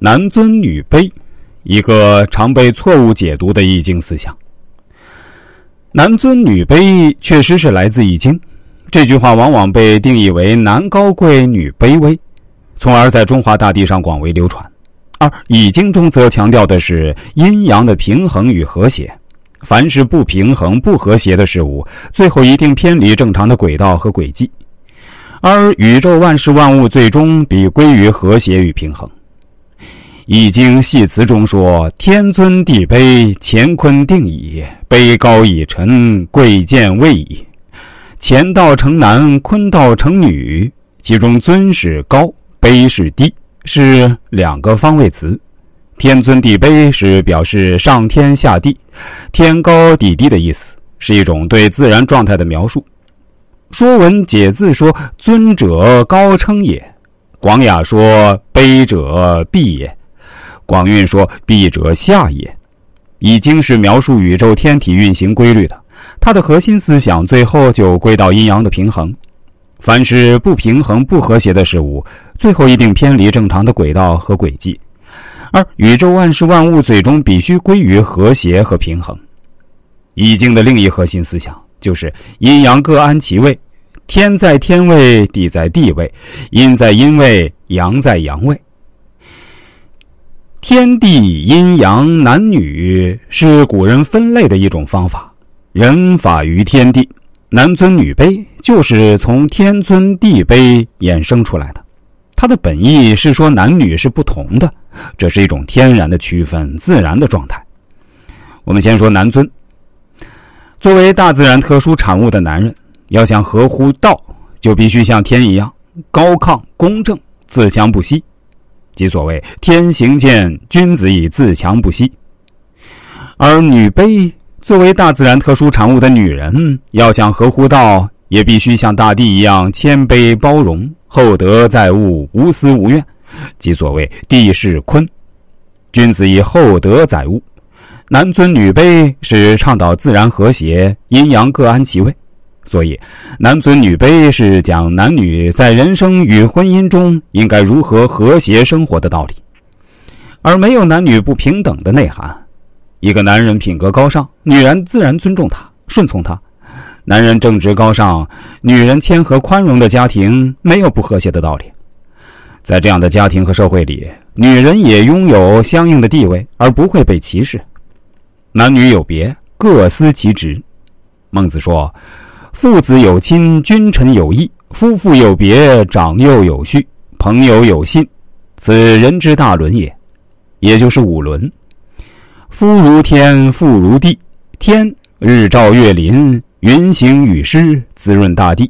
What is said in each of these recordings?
男尊女卑，一个常被错误解读的易经思想。男尊女卑确实是来自易经，这句话往往被定义为男高贵，女卑微，从而在中华大地上广为流传。而易经中则强调的是阴阳的平衡与和谐，凡是不平衡、不和谐的事物，最后一定偏离正常的轨道和轨迹。而宇宙万事万物最终必归于和谐与平衡。易经系辞中说：“天尊地卑，乾坤定矣；卑高以臣，贵贱位矣。乾道成男，坤道成女。其中尊是高，卑是低，是两个方位词。天尊地卑是表示上天下地，天高地低的意思，是一种对自然状态的描述。”《说文解字》说：“尊者高称也。”广雅说：“卑者鄙也。”广运说：“鄙者下也。”已经是描述宇宙天体运行规律的，它的核心思想最后就归到阴阳的平衡。凡是不平衡、不和谐的事物，最后一定偏离正常的轨道和轨迹，而宇宙万事万物最终必须归于和谐和平衡。易经的另一核心思想。就是阴阳各安其位，天在天位，地在地位，阴在阴位，阳在阳位。天地阴阳男女是古人分类的一种方法，人法于天地，男尊女卑就是从天尊地卑衍生出来的。它的本意是说男女是不同的，这是一种天然的区分，自然的状态。我们先说男尊。作为大自然特殊产物的男人，要想合乎道，就必须像天一样高亢、公正、自强不息，即所谓“天行健，君子以自强不息”。而女卑作为大自然特殊产物的女人，要想合乎道，也必须像大地一样谦卑包容、厚德载物、无私无怨，即所谓“地势坤”。君子以厚德载物。男尊女卑是倡导自然和谐，阴阳各安其位，所以男尊女卑是讲男女在人生与婚姻中应该如何和谐生活的道理，而没有男女不平等的内涵。一个男人品格高尚，女人自然尊重他、顺从他；男人正直高尚，女人谦和宽容的家庭没有不和谐的道理。在这样的家庭和社会里，女人也拥有相应的地位，而不会被歧视。男女有别，各司其职。孟子说：“父子有亲，君臣有义；夫妇有别，长幼有序；朋友有信，此人之大伦也。”也就是五伦。夫如天，父如地。天日照月临，云行雨施，滋润大地；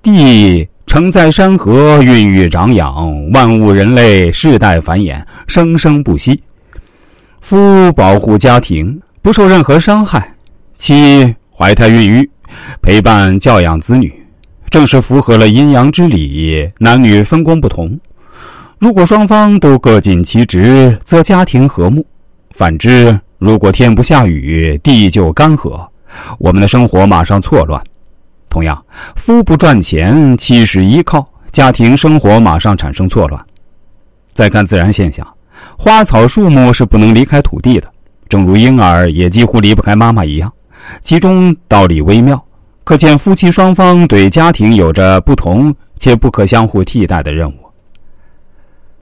地承载山河，孕育长养万物，人类世代繁衍，生生不息。夫保护家庭不受任何伤害，妻怀胎孕育，陪伴教养子女，正是符合了阴阳之理，男女分工不同。如果双方都各尽其职，则家庭和睦；反之，如果天不下雨，地就干涸，我们的生活马上错乱。同样，夫不赚钱，妻是依靠，家庭生活马上产生错乱。再看自然现象。花草树木是不能离开土地的，正如婴儿也几乎离不开妈妈一样，其中道理微妙，可见夫妻双方对家庭有着不同且不可相互替代的任务。